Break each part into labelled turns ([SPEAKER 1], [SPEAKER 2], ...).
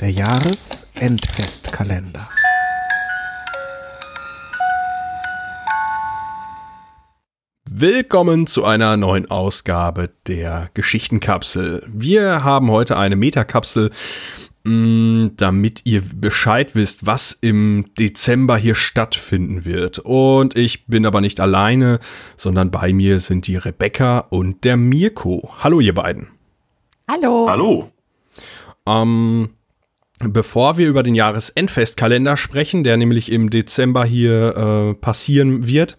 [SPEAKER 1] Der Jahresendfestkalender.
[SPEAKER 2] Willkommen zu einer neuen Ausgabe der Geschichtenkapsel. Wir haben heute eine Metakapsel, mm, damit ihr Bescheid wisst, was im Dezember hier stattfinden wird. Und ich bin aber nicht alleine, sondern bei mir sind die Rebecca und der Mirko. Hallo ihr beiden.
[SPEAKER 3] Hallo.
[SPEAKER 4] Hallo.
[SPEAKER 2] Ähm, bevor wir über den Jahresendfestkalender sprechen, der nämlich im Dezember hier äh, passieren wird,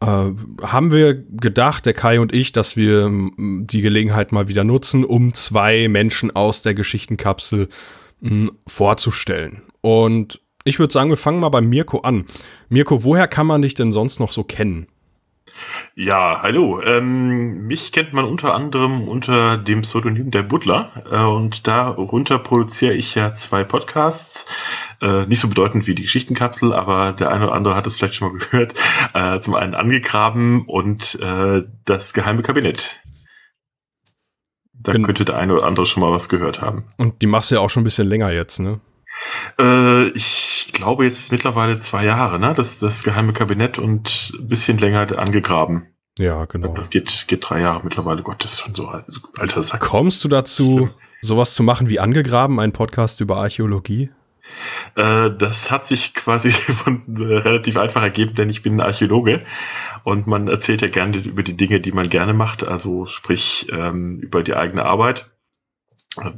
[SPEAKER 2] äh, haben wir gedacht, der Kai und ich, dass wir m, die Gelegenheit mal wieder nutzen, um zwei Menschen aus der Geschichtenkapsel m, vorzustellen. Und ich würde sagen, wir fangen mal bei Mirko an. Mirko, woher kann man dich denn sonst noch so kennen?
[SPEAKER 4] Ja, hallo. Ähm, mich kennt man unter anderem unter dem Pseudonym der Butler äh, und darunter produziere ich ja zwei Podcasts. Äh, nicht so bedeutend wie die Geschichtenkapsel, aber der eine oder andere hat es vielleicht schon mal gehört. Äh, zum einen angegraben und äh, das geheime Kabinett. Da
[SPEAKER 2] Gen-
[SPEAKER 4] könnte der eine oder andere schon mal was gehört haben.
[SPEAKER 2] Und die machst du ja auch schon ein bisschen länger jetzt, ne?
[SPEAKER 4] Äh, ich glaube jetzt mittlerweile zwei Jahre, ne? Das, das geheime Kabinett und ein bisschen länger angegraben.
[SPEAKER 2] Ja, genau.
[SPEAKER 4] Das geht, geht drei Jahre mittlerweile. Gott, das ist schon so alt, alter Sack.
[SPEAKER 2] Kommst du dazu, sowas zu machen wie angegraben, einen Podcast über Archäologie?
[SPEAKER 4] Äh, das hat sich quasi von äh, relativ einfach ergeben, denn ich bin Archäologe und man erzählt ja gerne über die Dinge, die man gerne macht, also sprich ähm, über die eigene Arbeit.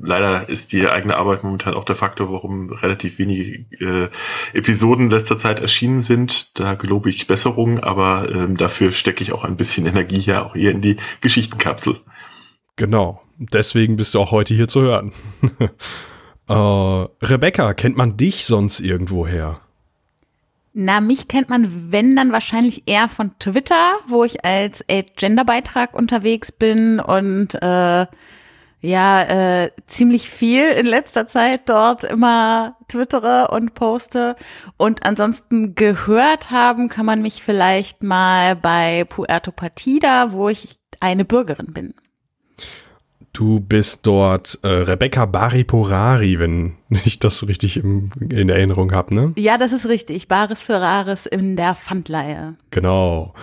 [SPEAKER 4] Leider ist die eigene Arbeit momentan auch der Faktor, warum relativ wenige äh, Episoden in letzter Zeit erschienen sind. Da gelobe ich Besserung, aber ähm, dafür stecke ich auch ein bisschen Energie ja auch eher in die Geschichtenkapsel.
[SPEAKER 2] Genau. Deswegen bist du auch heute hier zu hören. äh, Rebecca, kennt man dich sonst irgendwoher?
[SPEAKER 3] Na, mich kennt man, wenn dann wahrscheinlich eher von Twitter, wo ich als Genderbeitrag unterwegs bin und äh, ja, äh, ziemlich viel in letzter Zeit dort immer twittere und poste. Und ansonsten gehört haben kann man mich vielleicht mal bei Puerto Partida, wo ich eine Bürgerin bin.
[SPEAKER 2] Du bist dort äh, Rebecca Bariporari, wenn ich das richtig im, in Erinnerung habe, ne?
[SPEAKER 3] Ja, das ist richtig. Bares für Rares in der Pfandleihe.
[SPEAKER 2] Genau.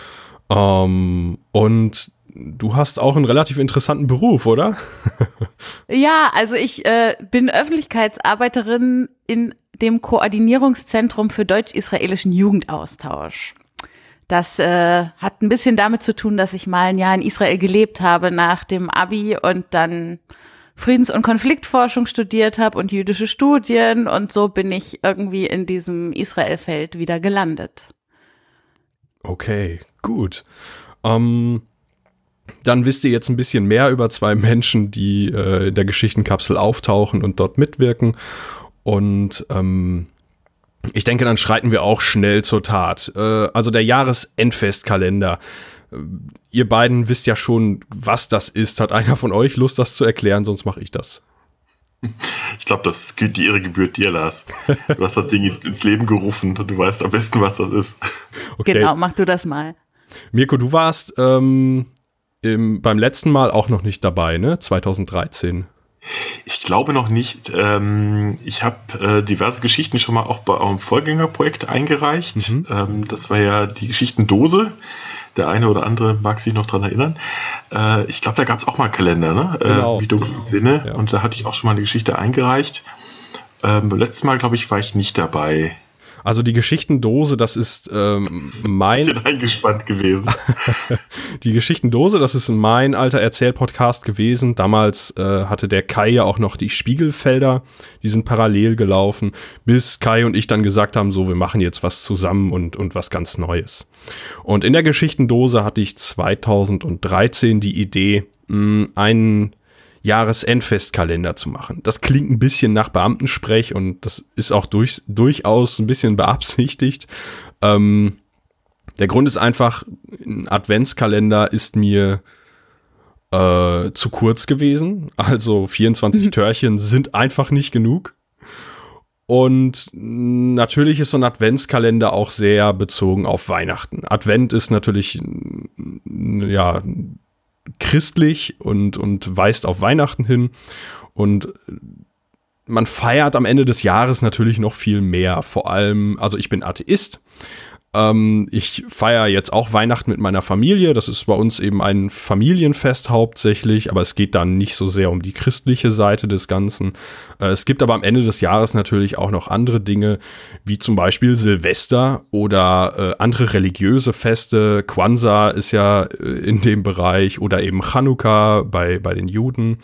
[SPEAKER 2] Ähm, und du hast auch einen relativ interessanten Beruf, oder?
[SPEAKER 3] Ja, also ich äh, bin Öffentlichkeitsarbeiterin in dem Koordinierungszentrum für deutsch-israelischen Jugendaustausch. Das äh, hat ein bisschen damit zu tun, dass ich mal ein Jahr in Israel gelebt habe nach dem Abi und dann Friedens- und Konfliktforschung studiert habe und jüdische Studien und so bin ich irgendwie in diesem Israelfeld wieder gelandet.
[SPEAKER 2] Okay, gut. Ähm, dann wisst ihr jetzt ein bisschen mehr über zwei Menschen, die äh, in der Geschichtenkapsel auftauchen und dort mitwirken. Und ähm, ich denke, dann schreiten wir auch schnell zur Tat. Äh, also der Jahresendfestkalender. Äh, Ihr beiden wisst ja schon, was das ist. Hat einer von euch Lust, das zu erklären? Sonst mache ich das.
[SPEAKER 4] Ich glaube, das gilt die Ehre gebührt dir, Lars. Du hast das Ding ins Leben gerufen und du weißt am besten, was das ist.
[SPEAKER 2] Okay.
[SPEAKER 3] Genau, mach du das mal.
[SPEAKER 2] Mirko, du warst ähm, im, beim letzten Mal auch noch nicht dabei, ne? 2013.
[SPEAKER 4] Ich glaube noch nicht. Ähm, ich habe äh, diverse Geschichten schon mal auch bei eurem Vorgängerprojekt eingereicht.
[SPEAKER 2] Mhm.
[SPEAKER 4] Ähm, das war ja die Geschichtendose. Der eine oder andere mag sich noch dran erinnern. Äh, ich glaube, da gab es auch mal einen Kalender, ne?
[SPEAKER 2] Genau.
[SPEAKER 4] Äh, wie dunkel im Sinne.
[SPEAKER 2] Ja.
[SPEAKER 4] Und da hatte ich auch schon mal eine Geschichte eingereicht. Ähm, beim letzten Mal, glaube ich, war ich nicht dabei.
[SPEAKER 2] Also die Geschichtendose, das ist ähm, mein
[SPEAKER 4] Bisschen eingespannt gewesen.
[SPEAKER 2] Die Geschichtendose, das ist mein alter Erzählpodcast gewesen. Damals äh, hatte der Kai ja auch noch die Spiegelfelder, die sind parallel gelaufen, bis Kai und ich dann gesagt haben, so, wir machen jetzt was zusammen und, und was ganz Neues. Und in der Geschichtendose hatte ich 2013 die Idee, mh, einen Jahresendfestkalender zu machen. Das klingt ein bisschen nach Beamtensprech und das ist auch durch, durchaus ein bisschen beabsichtigt. Ähm, der Grund ist einfach, ein Adventskalender ist mir äh, zu kurz gewesen. Also 24 Törchen sind einfach nicht genug. Und natürlich ist so ein Adventskalender auch sehr bezogen auf Weihnachten. Advent ist natürlich ja christlich und, und weist auf Weihnachten hin. Und man feiert am Ende des Jahres natürlich noch viel mehr. Vor allem, also ich bin Atheist ähm, ich feiere jetzt auch Weihnachten mit meiner Familie. Das ist bei uns eben ein Familienfest hauptsächlich, aber es geht dann nicht so sehr um die christliche Seite des Ganzen. Äh, es gibt aber am Ende des Jahres natürlich auch noch andere Dinge, wie zum Beispiel Silvester oder äh, andere religiöse Feste. Kwanzaa ist ja äh, in dem Bereich oder eben Chanukka bei, bei den Juden.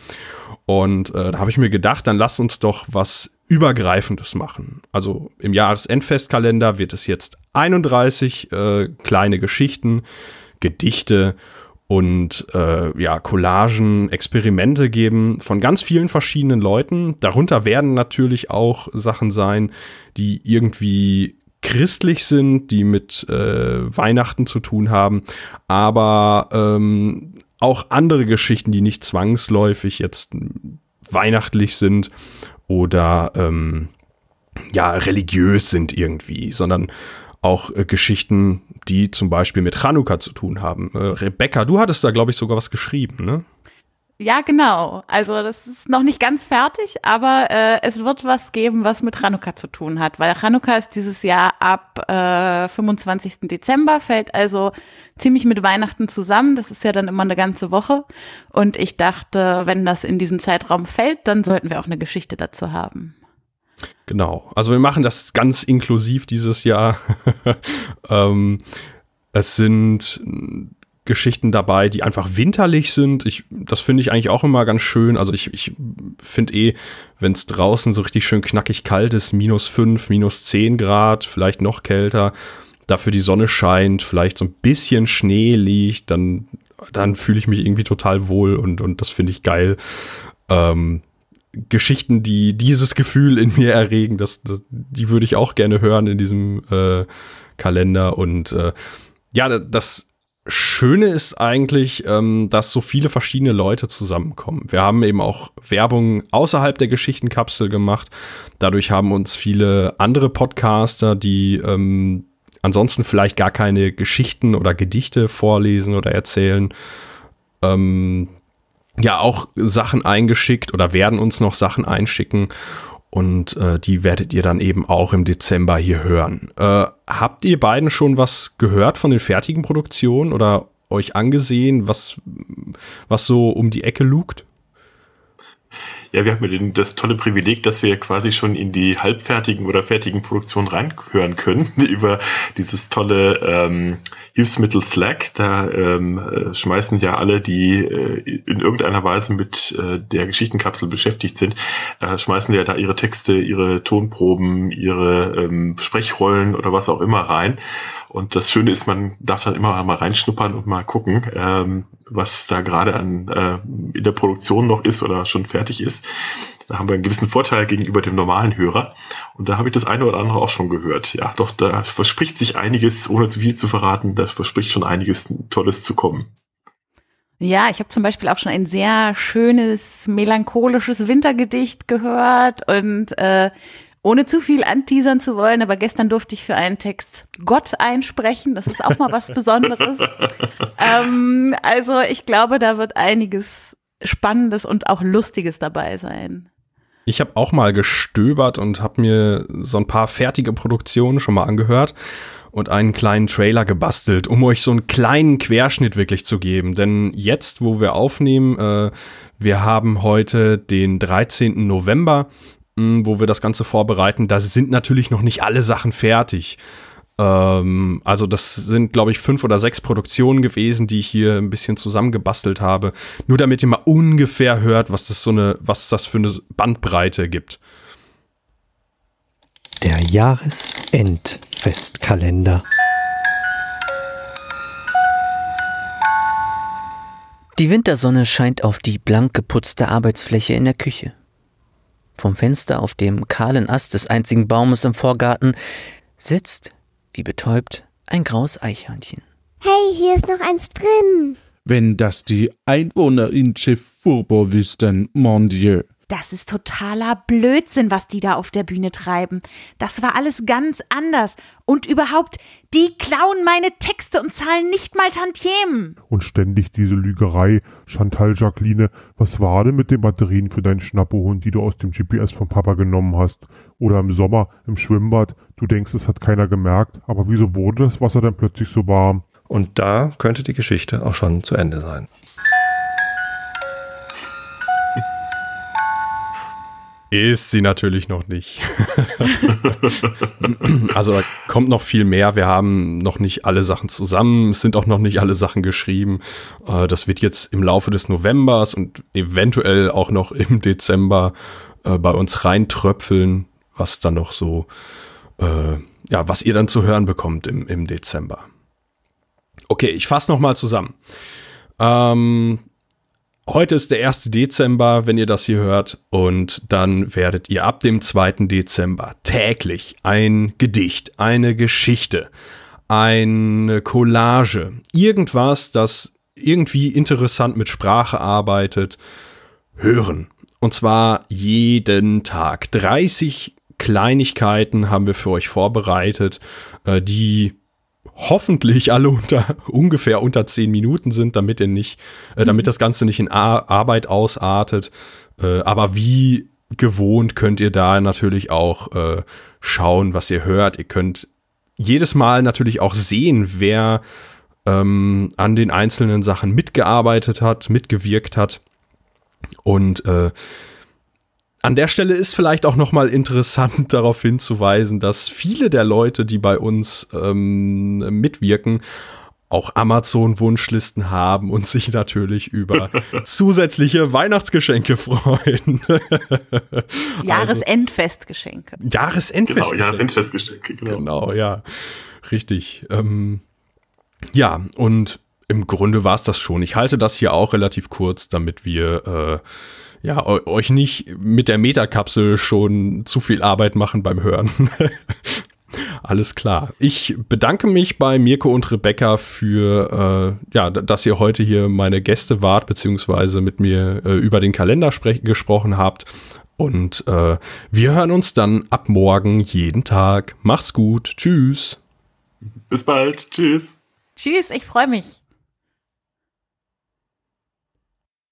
[SPEAKER 2] Und äh, da habe ich mir gedacht, dann lass uns doch was Übergreifendes machen. Also im Jahresendfestkalender wird es jetzt 31 äh, kleine Geschichten, Gedichte und äh, ja, Collagen, Experimente geben von ganz vielen verschiedenen Leuten. Darunter werden natürlich auch Sachen sein, die irgendwie christlich sind, die mit äh, Weihnachten zu tun haben, aber ähm, auch andere Geschichten, die nicht zwangsläufig jetzt weihnachtlich sind oder ähm, ja religiös sind irgendwie, sondern auch äh, Geschichten, die zum Beispiel mit Chanukka zu tun haben. Äh, Rebecca, du hattest da, glaube ich, sogar was geschrieben, ne?
[SPEAKER 3] Ja, genau. Also das ist noch nicht ganz fertig, aber äh, es wird was geben, was mit Chanukka zu tun hat, weil Chanukka ist dieses Jahr ab äh, 25. Dezember, fällt also ziemlich mit Weihnachten zusammen. Das ist ja dann immer eine ganze Woche. Und ich dachte, wenn das in diesen Zeitraum fällt, dann sollten wir auch eine Geschichte dazu haben.
[SPEAKER 2] Genau. Also wir machen das ganz inklusiv dieses Jahr. ähm, es sind Geschichten dabei, die einfach winterlich sind. Ich, das finde ich eigentlich auch immer ganz schön. Also ich, ich finde eh, wenn es draußen so richtig schön knackig kalt ist, minus fünf, minus zehn Grad, vielleicht noch kälter, dafür die Sonne scheint, vielleicht so ein bisschen Schnee liegt, dann, dann fühle ich mich irgendwie total wohl und, und das finde ich geil. Ähm, Geschichten, die dieses Gefühl in mir erregen, das, das, die würde ich auch gerne hören in diesem äh, Kalender und äh, ja, das Schöne ist eigentlich, ähm, dass so viele verschiedene Leute zusammenkommen. Wir haben eben auch Werbung außerhalb der Geschichtenkapsel gemacht. Dadurch haben uns viele andere Podcaster, die ähm, ansonsten vielleicht gar keine Geschichten oder Gedichte vorlesen oder erzählen, ähm, ja auch Sachen eingeschickt oder werden uns noch Sachen einschicken. Und äh, die werdet ihr dann eben auch im Dezember hier hören. Äh, habt ihr beiden schon was gehört von den fertigen Produktionen oder euch angesehen, was, was so um die Ecke lugt?
[SPEAKER 4] Ja, wir haben das tolle Privileg, dass wir quasi schon in die halbfertigen oder fertigen Produktionen reinhören können über dieses tolle ähm, Hilfsmittel Slack. Da ähm, äh, schmeißen ja alle, die äh, in irgendeiner Weise mit äh, der Geschichtenkapsel beschäftigt sind, äh, schmeißen ja da ihre Texte, ihre Tonproben, ihre ähm, Sprechrollen oder was auch immer rein. Und das Schöne ist, man darf dann immer mal reinschnuppern und mal gucken, ähm, was da gerade an äh, in der Produktion noch ist oder schon fertig ist. Da haben wir einen gewissen Vorteil gegenüber dem normalen Hörer. Und da habe ich das eine oder andere auch schon gehört. Ja, doch, da verspricht sich einiges, ohne zu viel zu verraten, da verspricht schon einiges Tolles zu kommen.
[SPEAKER 3] Ja, ich habe zum Beispiel auch schon ein sehr schönes, melancholisches Wintergedicht gehört und äh, ohne zu viel anteasern zu wollen, aber gestern durfte ich für einen Text Gott einsprechen. Das ist auch mal was Besonderes. ähm, also ich glaube, da wird einiges Spannendes und auch Lustiges dabei sein.
[SPEAKER 2] Ich habe auch mal gestöbert und habe mir so ein paar fertige Produktionen schon mal angehört und einen kleinen Trailer gebastelt, um euch so einen kleinen Querschnitt wirklich zu geben. Denn jetzt, wo wir aufnehmen, äh, wir haben heute den 13. November wo wir das Ganze vorbereiten, da sind natürlich noch nicht alle Sachen fertig. Ähm, also das sind, glaube ich, fünf oder sechs Produktionen gewesen, die ich hier ein bisschen zusammengebastelt habe. Nur damit ihr mal ungefähr hört, was das so eine, was das für eine Bandbreite gibt.
[SPEAKER 1] Der Jahresendfestkalender. Die Wintersonne scheint auf die blank geputzte Arbeitsfläche in der Küche. Vom Fenster auf dem kahlen Ast des einzigen Baumes im Vorgarten sitzt, wie betäubt, ein graues Eichhörnchen.
[SPEAKER 5] Hey, hier ist noch eins drin.
[SPEAKER 6] Wenn das die Einwohner in Chefurbo wüssten, mon Dieu.
[SPEAKER 3] Das ist totaler Blödsinn, was die da auf der Bühne treiben. Das war alles ganz anders. Und überhaupt, die klauen meine Texte und zahlen nicht mal Tantiemen.
[SPEAKER 6] Und ständig diese Lügerei. Chantal Jacqueline, was war denn mit den Batterien für deinen Schnappohund, die du aus dem GPS von Papa genommen hast? Oder im Sommer im Schwimmbad, du denkst, es hat keiner gemerkt, aber wieso wurde das Wasser dann plötzlich so warm?
[SPEAKER 7] Und da könnte die Geschichte auch schon zu Ende sein.
[SPEAKER 2] Ist sie natürlich noch nicht. also da kommt noch viel mehr. Wir haben noch nicht alle Sachen zusammen. Es sind auch noch nicht alle Sachen geschrieben. Äh, das wird jetzt im Laufe des Novembers und eventuell auch noch im Dezember äh, bei uns reintröpfeln, was dann noch so, äh, ja, was ihr dann zu hören bekommt im, im Dezember. Okay, ich fasse nochmal zusammen. Ähm, Heute ist der 1. Dezember, wenn ihr das hier hört, und dann werdet ihr ab dem 2. Dezember täglich ein Gedicht, eine Geschichte, eine Collage, irgendwas, das irgendwie interessant mit Sprache arbeitet, hören. Und zwar jeden Tag. 30 Kleinigkeiten haben wir für euch vorbereitet, äh, die hoffentlich alle unter ungefähr unter zehn Minuten sind, damit ihr nicht, äh, damit das Ganze nicht in Ar Arbeit ausartet. Äh, aber wie gewohnt könnt ihr da natürlich auch äh, schauen, was ihr hört. Ihr könnt jedes Mal natürlich auch sehen, wer ähm, an den einzelnen Sachen mitgearbeitet hat, mitgewirkt hat. Und äh, an der Stelle ist vielleicht auch noch mal interessant darauf hinzuweisen, dass viele der Leute, die bei uns ähm, mitwirken, auch Amazon-Wunschlisten haben und sich natürlich über zusätzliche Weihnachtsgeschenke freuen.
[SPEAKER 3] Jahresendfestgeschenke.
[SPEAKER 2] Also, Jahresendfestgeschenke.
[SPEAKER 4] Genau, Jahresendfestgeschenke, genau.
[SPEAKER 2] Genau, ja. Richtig. Ähm, ja, und im Grunde war es das schon. Ich halte das hier auch relativ kurz, damit wir äh, ja, euch nicht mit der Metakapsel schon zu viel Arbeit machen beim Hören. Alles klar. Ich bedanke mich bei Mirko und Rebecca für, äh, ja, dass ihr heute hier meine Gäste wart, beziehungsweise mit mir äh, über den Kalender gesprochen habt. Und äh, wir hören uns dann ab morgen jeden Tag. Macht's gut. Tschüss.
[SPEAKER 4] Bis bald. Tschüss.
[SPEAKER 3] Tschüss, ich freue mich.